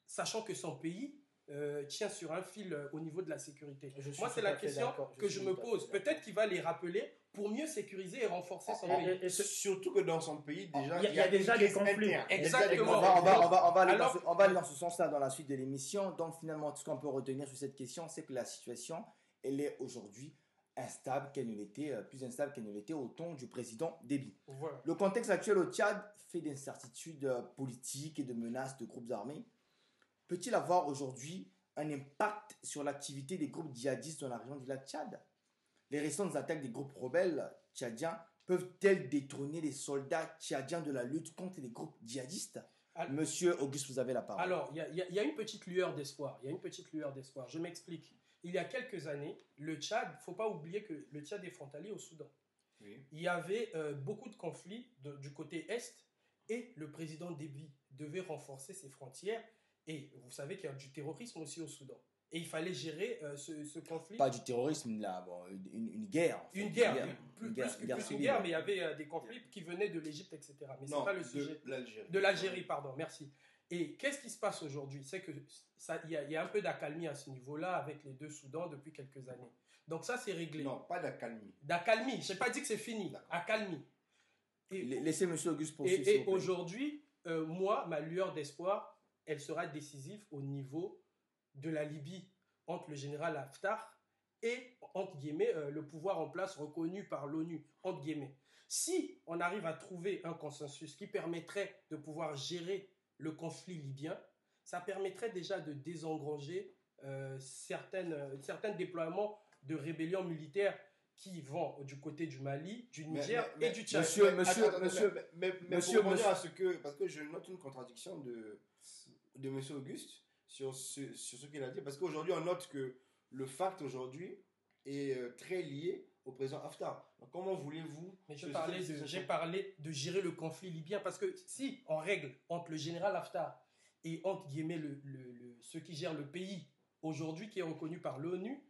sachant que son pays euh, tient sur un fil euh, au niveau de la sécurité Je Moi, c'est la question que je me pose. Peut-être qu'il va les rappeler pour mieux sécuriser et renforcer son Et- pays. et- et ce- Surtout que dans son pays, déjà, Il y a- il y a déjà des conflits. interne. Il y a déjà des Exactement. On conflits. va, on va, on va, on va aller, Alors- dans ce, on va aller dans ce sens-là dans la suite de l'émission. Donc finalement, tout ce qu'on peut retenir sur cette question, c'est que la situation, elle est aujourd'hui instable qu'elle ne l'était, euh, plus instable qu'elle ne l'était au temps du président Déby. Voilà. Le contexte actuel au Tchad fait d'incertitudes euh, politiques et de menaces de groupes armés. Peut-il avoir aujourd'hui un impact sur l'activité des groupes djihadistes dans la région du lac Tchad? Les récentes attaques des groupes rebelles tchadiens peuvent-elles détourner les soldats tchadiens de la lutte contre les groupes djihadistes? Monsieur Auguste, vous avez la parole. Alors, il y a, y y une petite lueur d'espoir. Il y a une petite lueur d'espoir. Je m'explique. Il y a quelques années, le Tchad, il ne faut pas oublier que le Tchad est frontalier au Soudan. Oui. Il y avait euh, beaucoup de conflits de- du côté Est et le président Déby devait renforcer ses frontières. Et vous savez qu'il y a du terrorisme aussi au Soudan. Et il fallait gérer euh, ce, ce conflit. Pas du terrorisme, là, bon, une, une guerre. en fait. une guerre, plus, Une guerre- une guerre plus une civile. guerre, mais il y avait euh, des conflits qui venaient de l'Égypte, etc. Mais c'est pas le sujet. de l'Algérie. De l'Algérie, pardon, merci. Et qu'est-ce qui se passe aujourd'hui? C'est que ça, il y, a- il y a un peu d'accalmie à ce niveau-là avec les deux Soudans depuis quelques années. Donc ça, c'est réglé. Non, pas d'accalmie. D'accalmie. Je n'ai pas dit que c'est fini. Accalmie. Et, La- Laissez Monsieur Auguste et- poursuivre. et plaît. aujourd'hui, euh, moi, ma lueur d'espoir, elle sera décisive au niveau de la Libye entre le général Haftar et, entre guillemets, euh, le pouvoir en place reconnu par l'ONU, entre guillemets. Si on arrive à trouver un consensus qui permettrait de pouvoir gérer le conflit libyen, ça permettrait déjà de désengranger euh, certaines, euh, certains déploiements de rébellions militaires qui vont du côté du Mali, du Niger mais- et du Tchad. Monsieur- monsieur- monsieur- mais, monsieur- monsieur- à ce que, parce que je note une contradiction de, de monsieur Auguste sur ce, sur ce qu'il a dit, parce qu'aujourd'hui, on note que le fact aujourd'hui est euh, très lié au président Haftar. Donc, comment voulez-vous Mais j'ai parlé de gérer le conflit libyen parce que si on règle entre le général Haftar et entre guillemets le, le- le- ceux qui gèrent le pays aujourd'hui qui est reconnu par l'ONU,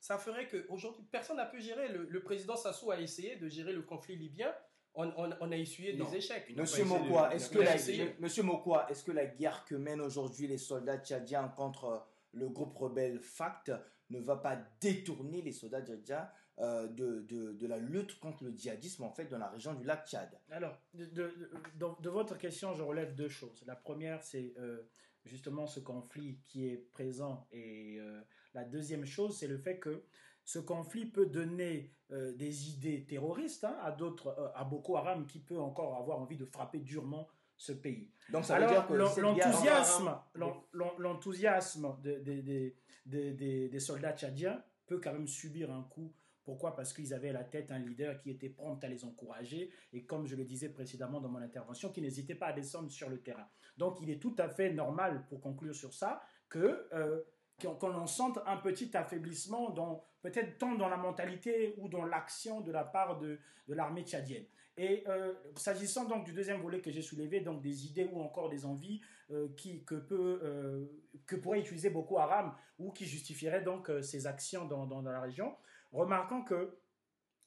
ça ferait que aujourd'hui personne n'a pu gérer. Le, le président Sassou a essayé de gérer le conflit libyen. On, on- on a essuyé Non. des échecs. Monsieur Mokwa, est-ce que la, essayé. le- Monsieur Mokwa, est-ce que la guerre que mènent aujourd'hui les soldats tchadiens contre euh, le groupe rebelle FACT ne va pas détourner les soldats tchadiens euh, de, de, de la lutte contre le djihadisme en fait dans la région du lac Tchad? Alors, de, de- de- de votre question, je relève deux choses. La première, c'est euh, justement ce conflit qui est présent. Et euh, la deuxième chose, c'est le fait que ce conflit peut donner euh, des idées terroristes hein, à d'autres, euh, à Boko Haram, qui peut encore avoir envie de frapper durement ce pays. Donc ça veut Alors, dire que l'en- cette guerre- l'enthousiasme, l'en- l'en- l'enthousiasme de- de- de- de- des- des soldats tchadiens peut quand même subir un coup. Pourquoi? Parce qu'ils avaient à la tête un leader qui était prompt à les encourager et comme je le disais précédemment dans mon intervention, qui n'hésitait pas à descendre sur le terrain. Donc il est tout à fait normal, pour conclure sur ça, que euh, qu'on en sente un petit affaiblissement, peut-être tant dans la mentalité ou dans l'action de la part de, de l'armée tchadienne. Et euh, s'agissant donc du deuxième volet que j'ai soulevé, donc des idées ou encore des envies euh, que, peut, euh, que pourrait utiliser Boko Haram ou qui justifieraient donc euh, ces actions dans, dans, dans la région, remarquant que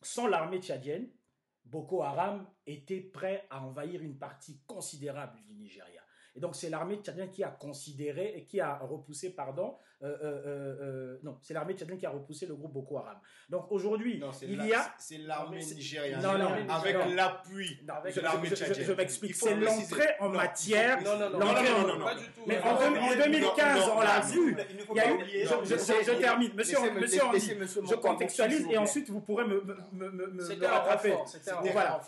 sans l'armée tchadienne, Boko Haram était prêt à envahir une partie considérable du Nigeria. Et donc c'est l'armée tchadienne qui a considéré et qui a repoussé, pardon, euh, euh, euh, non, c'est l'armée tchadienne qui a repoussé le groupe Boko Haram. Donc aujourd'hui, il y a c'est l'armée nigériane. Non, non, avec l'appui de je, l'armée tchadienne. je m'explique. C'est l'entrée en matière. Non, non, non, non, en- non, non, pas non. du tout. Mais en, non, deux- non, en non, 2015, non, on l'a vu. il y a eu, je, termine, monsieur, monsieur je contextualise et ensuite vous pourrez me, me, me, rattraper. Voilà.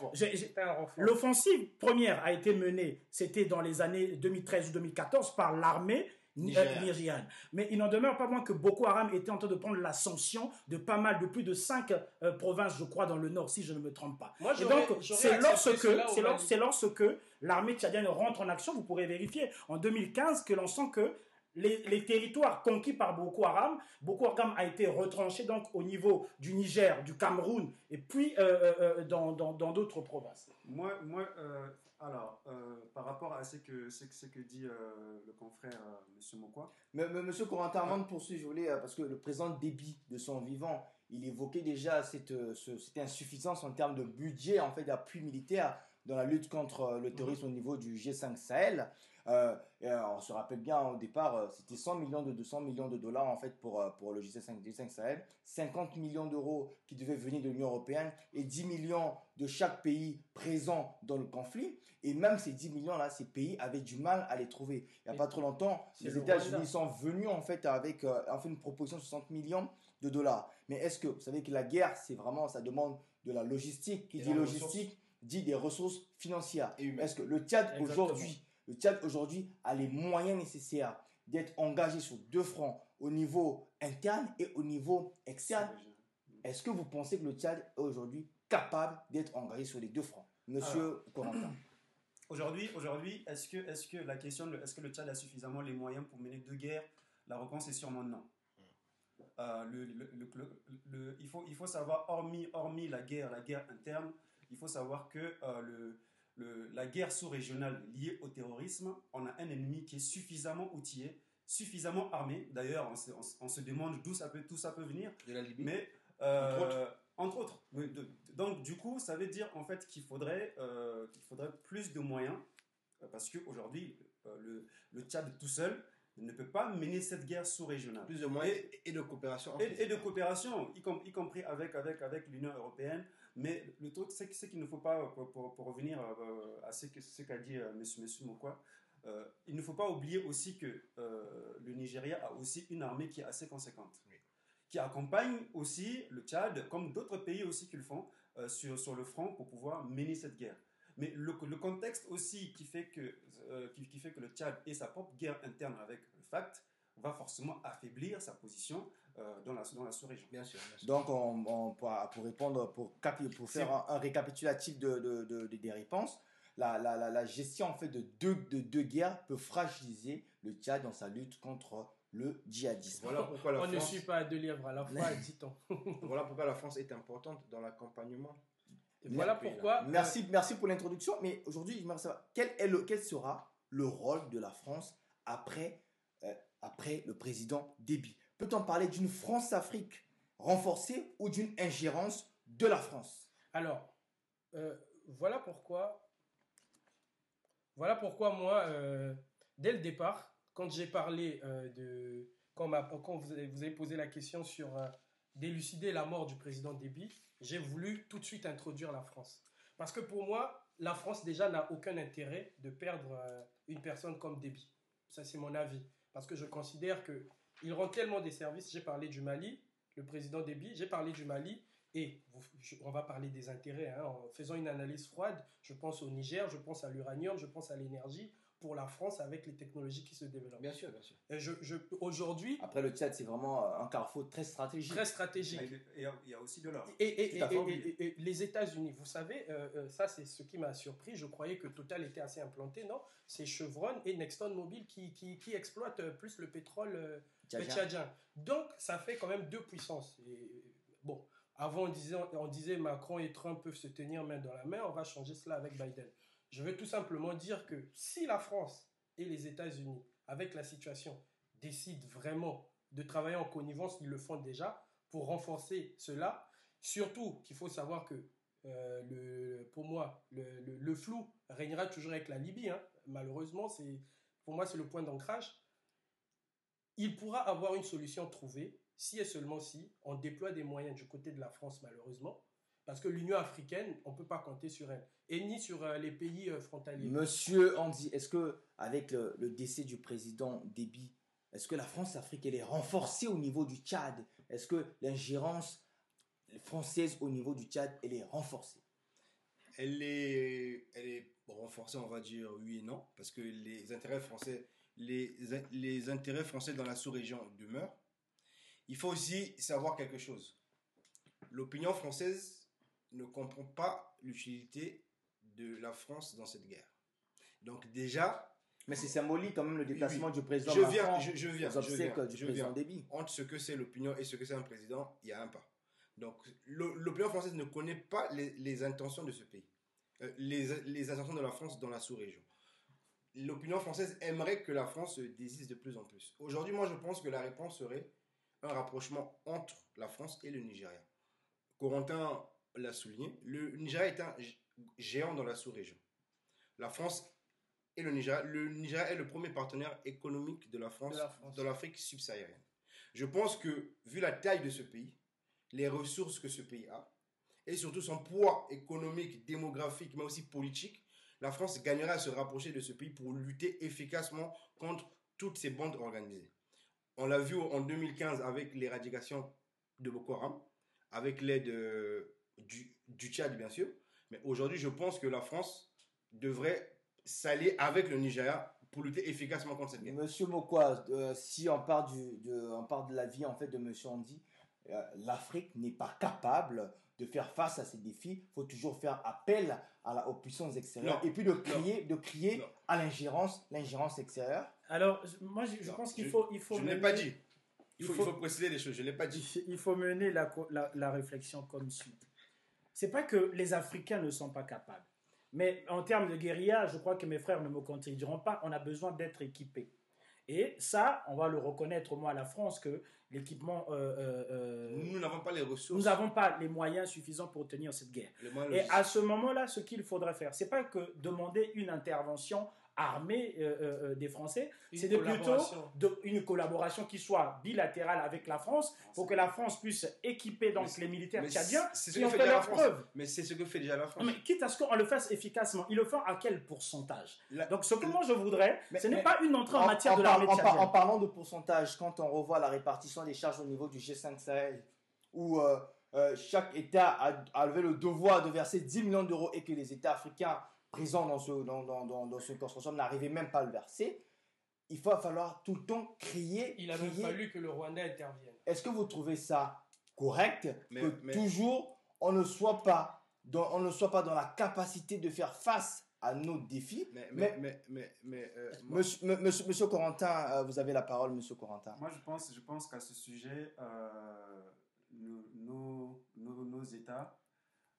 L'offensive première a été menée, c'était dans les années 2013 ou 2014 par l'armée Nigériane. Mais il n'en demeure pas moins que Boko Haram était en train de prendre l'ascension de pas mal, de plus de cinq euh, provinces, je crois, dans le nord, si je ne me trompe pas. Moi, Et donc, c'est lorsque, c'est lors- Mali. c'est lorsque l'armée tchadienne rentre en action, vous pourrez vérifier, en 2015, que l'on sent que les, les territoires conquis par Boko Haram, Boko Haram a été retranché donc au niveau du Niger, du Cameroun, et puis euh, euh, dans dans- dans d'autres provinces. Moi, moi euh, Alors, euh, par rapport à ce que, ce, que- dit euh, le confrère euh, Monsieur Mokwa, Mais, Monsieur Corentin, avant de poursuivre, parce que le président Déby, de son vivant, il évoquait déjà cette, ce- cette insuffisance en termes de budget, en fait, d'appui militaire dans la lutte contre le terrorisme au niveau du G5 Sahel. Euh, et, euh, on se rappelle bien, au départ, euh, c'était 100 millions de 200 millions de dollars, en fait, pour, euh, pour le G5, G5 Sahel. 50 millions d'euros qui devaient venir de l'Union européenne et 10 millions de chaque pays présent dans le conflit. Et même ces 10 millions-là, ces pays avaient du mal à les trouver. Il n'y a Et pas trop longtemps, les le États-Unis sont venus en fait avec en fait, une proposition de 60 millions de dollars. Mais est-ce que vous savez que la guerre, c'est vraiment, ça demande de la logistique. Qui Et dit logistique dit des ressources financières. Est-ce que le Tchad aujourd'hui, le Tchad aujourd'hui a les moyens nécessaires d'être engagé sur deux fronts, au niveau interne et au niveau externe Est-ce que vous pensez que le Tchad est aujourd'hui capable d'être engagé sur les deux fronts? Monsieur Corentin. Aujourd'hui, aujourd'hui, est-ce que, est-ce que la question, de- est-ce que le Tchad a suffisamment les moyens pour mener deux guerres? La réponse est sûrement non. Euh, le, le- le- le- le- il, faut, il faut savoir, hormis, hormis la guerre, la guerre interne, il faut savoir que euh, le, le- la guerre sous-régionale liée au terrorisme, on a un ennemi qui est suffisamment outillé, suffisamment armé. D'ailleurs, on se, on se- on se demande d'où ça peut, tout ça peut venir. De la Libye. Mais euh, Entre autres. entre donc du coup, ça veut dire en fait qu'il faudrait, euh, qu'il faudrait plus de moyens euh, parce qu'aujourd'hui, le, le Tchad tout seul ne peut pas mener cette guerre sous-régionale. Plus de moyens et, et de coopération. Et, de coopération, y, com- y compris avec, avec, avec l'Union européenne. Mais le truc, c'est qu'il ne faut pas, pour, pour- pour revenir euh, à ce qu'a dit euh, monsieur, monsieur Mokwa, euh, il ne faut pas oublier aussi que euh, le Nigeria a aussi une armée qui est assez conséquente, Oui. qui accompagne aussi le Tchad, comme d'autres pays aussi qui le font, euh, sur, sur le front pour pouvoir mener cette guerre. Mais le, le contexte aussi qui fait, que, euh, qui, qui fait que le Tchad ait sa propre guerre interne avec le FACT va forcément affaiblir sa position euh, dans la, dans la sous-région. Bien sûr. bien sûr. Donc, on, on- pour, pour répondre, pour, capi- pour faire un, un récapitulatif de, de- de- de- des réponses, la, la- la- la gestion en fait de deux, de deux guerres peut fragiliser le Tchad dans sa lutte contre le djihadisme. Voilà pourquoi la On ne France. suit pas deux livres à la fois, dit-on. Voilà pourquoi la France est importante dans l'accompagnement. Et voilà pourquoi. Merci, merci pour l'introduction. Mais aujourd'hui, quel, est le, quel sera le rôle de la France après, euh, après le président Déby Peut-on parler d'une France-Afrique renforcée ou d'une ingérence de la France? Alors, euh, voilà pourquoi. Voilà pourquoi moi, euh, dès le départ, quand j'ai parlé euh, de. Quand, vous, avez, vous avez posé la question sur d'élucider la mort du président Déby, j'ai voulu tout de suite introduire la France. Parce que pour moi, la France déjà n'a aucun intérêt de perdre une personne comme Déby. Ça, c'est mon avis. Parce que je considère que il rend tellement des services. J'ai parlé du Mali, le président Déby, j'ai parlé du Mali. Et on va parler des intérêts. hein. En faisant une analyse froide, je pense au Niger, je pense à l'uranium, je pense à l'énergie pour la France avec les technologies qui se développent. Bien sûr, bien sûr. Et je, je- Aujourd'hui, Après, le Tchad, c'est vraiment un carrefour très stratégique. très stratégique. Et il y a aussi de l'or. Et, et- Tout à fait et- oublié. et- et- et les États-Unis, vous savez, euh, euh, ça c'est ce qui m'a surpris. Je croyais que Total était assez implanté. Non, c'est Chevron et Nexton Mobile qui, qui, qui exploitent euh, plus le pétrole euh, Tchadien. tchadien. Donc ça fait quand même deux puissances. Et, bon, avant on disait, on disait Macron et Trump peuvent se tenir main dans la main. On va changer cela avec Biden. Je veux tout simplement dire que si la France et les États-Unis, avec la situation, décident vraiment de travailler en connivence, ils le font déjà, pour renforcer cela. Surtout qu'il faut savoir que, euh, le, pour moi, le, le- flou régnera toujours avec la Libye. hein. Malheureusement, c'est, pour moi, c'est le point d'ancrage. Il pourra avoir une solution trouvée si et seulement si on déploie des moyens du côté de la France, malheureusement. Parce que l'Union africaine, on ne peut pas compter sur elle. Et ni sur euh, les pays euh, frontaliers. Monsieur Andy, est-ce que avec le, le décès du président Déby, est-ce que la France-Afrique elle est renforcée au niveau du Tchad? Est-ce que l'ingérence française au niveau du Tchad elle est renforcée? Elle est, elle est renforcée, on va dire oui et non, parce que les intérêts français, les, les intérêts français dans la sous-région demeurent. Il faut aussi savoir quelque chose. L'opinion française ne comprend pas l'utilité de la France dans cette guerre. Donc déjà, Mais c'est symbolique quand même le déplacement du président je viens, Macron je, je viens, je viens, du je président viens. Déby. entre ce que c'est l'opinion et ce que c'est un président, il y a un pas. Donc, l'opinion française ne connaît pas les, les intentions de ce pays. euh, les, les intentions de la France dans la sous-région. L'opinion française aimerait que la France se désise de plus en plus. Aujourd'hui, moi, je pense que la réponse serait un rapprochement entre la France et le Nigeria. Corentin l'a souligné, le Nigeria est un géant dans la sous-région. La France et le Nigeria, le Nigeria est le premier partenaire économique de la France, De la France. dans l'Afrique subsaharienne. Je pense que, vu la taille de ce pays, les ressources que ce pays a, et surtout son poids économique, démographique, mais aussi politique, la France gagnerait à se rapprocher de ce pays pour lutter efficacement contre toutes ces bandes organisées. On l'a vu en 2015 avec l'éradication de Boko Haram, avec l'aide euh, du, du Tchad, bien sûr. Mais aujourd'hui, je pense que la France devrait s'allier avec le Nigeria pour lutter efficacement contre cette guerre. Monsieur Mokwa, euh, si on part, du, de, on part de l'avis en fait de Monsieur Andy, euh, l'Afrique n'est pas capable de faire face à ces défis. Il faut toujours faire appel à la, aux puissances extérieures Non. et puis de crier, de crier Non. à l'ingérence, l'ingérence extérieure. Alors, moi, je, je Non, pense qu'il faut, il faut Je ne l'ai mener- pas dit. Il il faut, il faut préciser les choses, je ne l'ai pas dit. il faut mener la, la, la réflexion comme suit. C'est pas que les Africains ne sont pas capables. Mais en termes de guérilla, je crois que mes frères ne me contrediront pas, on a besoin d'être équipés. Et ça, on va le reconnaître au moins à la France que l'équipement, euh, euh, euh, Nous n'avons pas les ressources. nous n'avons pas les moyens suffisants pour tenir cette guerre. Et à ce moment-là, ce qu'il faudrait faire, c'est pas que demander une intervention armée euh, euh, euh, des Français, de plutôt de, une collaboration qui soit bilatérale avec la France pour que la France puisse équiper donc les militaires tchadiens c'est ce qui que ont fait fait déjà la leurs France. preuves. Mais c'est ce que fait déjà la France. Mais quitte à ce qu'on le fasse efficacement, ils le font à quel pourcentage La- Donc ce que moi je voudrais, Mais- ce n'est pas une entrée en, matière de l'armée tchadienne. en parlant de pourcentage, quand on revoit la répartition des charges au niveau du G5 Sahel, où euh, chaque État a, avait le devoir de verser 10 millions d'euros et que les États africains présents dans ce, dans, dans, dans, dans ce consortium n'arrivaient même pas à le verser, il va falloir tout le temps crier. Il a même fallu que le Rwanda intervienne. Est-ce que vous trouvez ça correct Mais- que mais- toujours on ne soit pas dans, on ne soit pas dans la capacité de faire face à nos défis? Mais, mais, mais, mais, mais, euh, Monsieur, monsieur, monsieur Corentin, euh, vous avez la parole, monsieur Corentin. Moi, je pense, je pense qu'à ce sujet, euh, nos, nos, nos- nos États,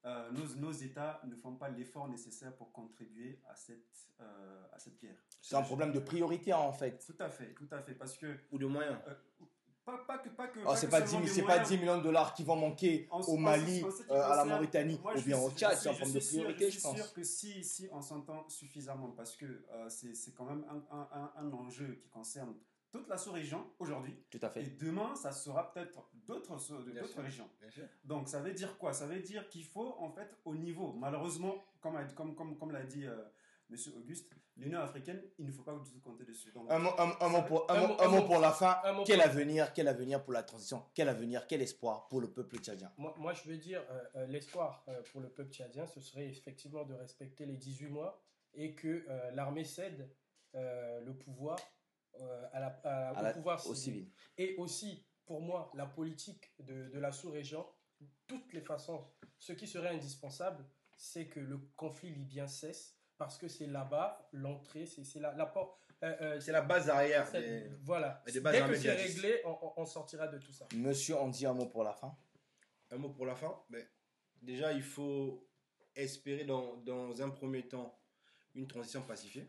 euh, nos, nos États ne font pas l'effort nécessaire pour contribuer à cette, euh, à cette guerre. C'est un problème de priorité en fait. Tout à fait, tout à fait, parce que ou de moyens. pas, pas que pas que. Oh, c'est pas, 10, seulement des c'est pas moyens. 10 millions de dollars qui vont manquer En- au Mali, en euh, à la Mauritanie moi, ou je bien suis- au Tchad. je C'est un problème de je suis sûr- priorité, je suis pense. sûr que si, si on s'entend suffisamment, parce que euh, c'est quand même un, un- un- un enjeu qui concerne toute la sous-région aujourd'hui, Tout à et fait. demain, ça sera peut-être d'autres Bien d'autres régions. Donc ça veut dire quoi? Ça veut dire qu'il faut en fait au niveau, malheureusement, comme, comme, comme, comme l'a dit euh, Monsieur Auguste, l'Union africaine, il ne faut pas du tout compter dessus. Donc, Un mot, un- un mot pour, un Un mot- un mot pour la fin. Quel pour- avenir, quel avenir pour la transition? Quel avenir, quel espoir pour le peuple tchadien? Moi, moi, je veux dire, euh, euh, l'espoir euh, pour le peuple tchadien, ce serait effectivement de respecter les 18 mois et que euh, l'armée cède euh, le pouvoir euh, à la, à- À au la- pouvoir civil. Et aussi, pour moi, la politique de, de la sous-région, toutes les façons, ce qui serait indispensable, c'est que le conflit libyen cesse, parce que c'est là-bas l'entrée, c'est c'est la, la porte. euh, euh, C'est la base arrière. des- Voilà. des bases Dès que c'est réglé, on, on- on sortira de tout ça. Monsieur, on dit un mot pour la fin. Un mot pour la fin. Mais déjà, il faut espérer dans, dans un premier temps une transition pacifiée.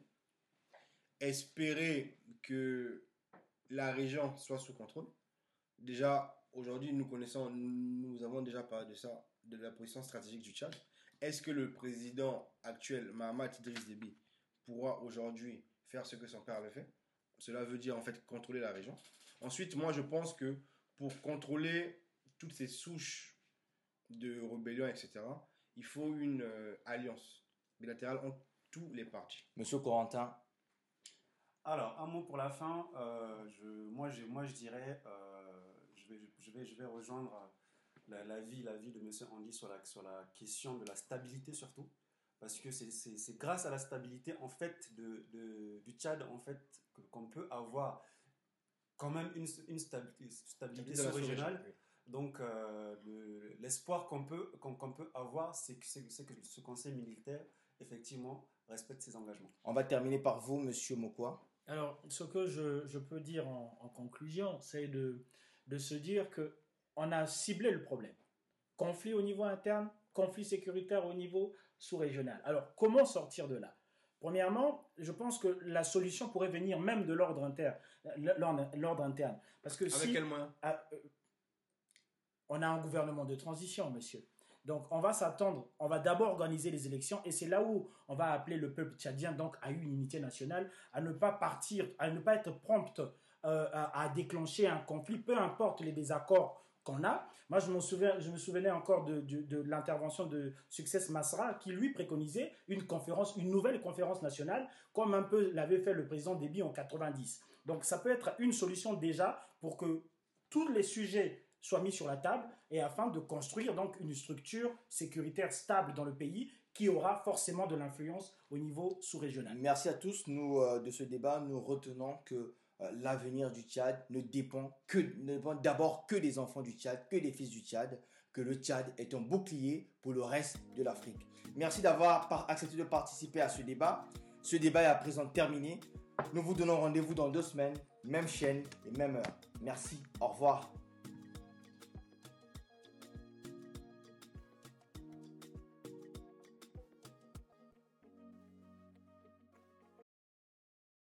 Espérer que la région soit sous contrôle. Déjà, aujourd'hui, nous connaissons, nous avons déjà parlé de ça, de la position stratégique du Tchad. Est-ce que le président actuel, Mahamat Idriss Déby, pourra aujourd'hui faire ce que son père avait fait? Cela veut dire en fait contrôler la région. Ensuite, moi, je pense que pour contrôler toutes ces souches de rébellion, etc., il faut une euh, alliance bilatérale entre tous les partis. Monsieur Corentin, Alors, un mot pour la fin. euh, je, moi, je, moi, je dirais, euh, vais, je, vais, je vais rejoindre la, la vie, la vie de Monsieur Andy sur la, sur la question de la stabilité surtout. Parce que c'est- grâce à la stabilité en fait de, de- du Tchad en fait qu'on peut avoir quand même une, une stabilité, sous-régionale. sous-région, Donc, euh, le- l'espoir qu'on peut, qu'on qu'on peut avoir, c'est que, ce conseil militaire, effectivement, respecte ses engagements. on va terminer par vous, monsieur Mokwa. Alors, ce que je, je peux dire en, en conclusion, c'est de, de se dire que on a ciblé le problème. Conflit au niveau interne, conflit sécuritaire au niveau sous-régional. Alors, comment sortir de là? Premièrement, je pense que la solution pourrait venir même de l'ordre interne. L'ordre interne. Parce que Avec si, quel moyen? Ah, euh, on a un gouvernement de transition, monsieur. Donc, on va s'attendre, on va d'abord organiser les élections et c'est là où on va appeler le peuple tchadien donc à une unité nationale, à ne pas partir, à ne pas être prompt euh, à, déclencher un conflit, peu importe les désaccords qu'on a. Moi, je, souviens, je me souvenais encore de, l'intervention de Success Masra qui, lui, préconisait une conférence, une nouvelle conférence nationale, comme un peu l'avait fait le président Déby en 90. Donc, ça peut être une solution déjà pour que tous les sujets soient mis sur la table et afin de construire donc une structure sécuritaire stable dans le pays qui aura forcément de l'influence au niveau sous-régional. Merci à tous. Nous, euh, de ce débat, nous retenons que l'avenir du Tchad ne dépend que ne dépend d'abord que des enfants du Tchad, que des fils du Tchad, que le Tchad est un bouclier pour le reste de l'Afrique. Merci d'avoir accepté de participer à ce débat. Ce débat est à présent terminé. Nous vous donnons rendez-vous dans deux semaines, même chaîne et même heure. Merci. Au revoir.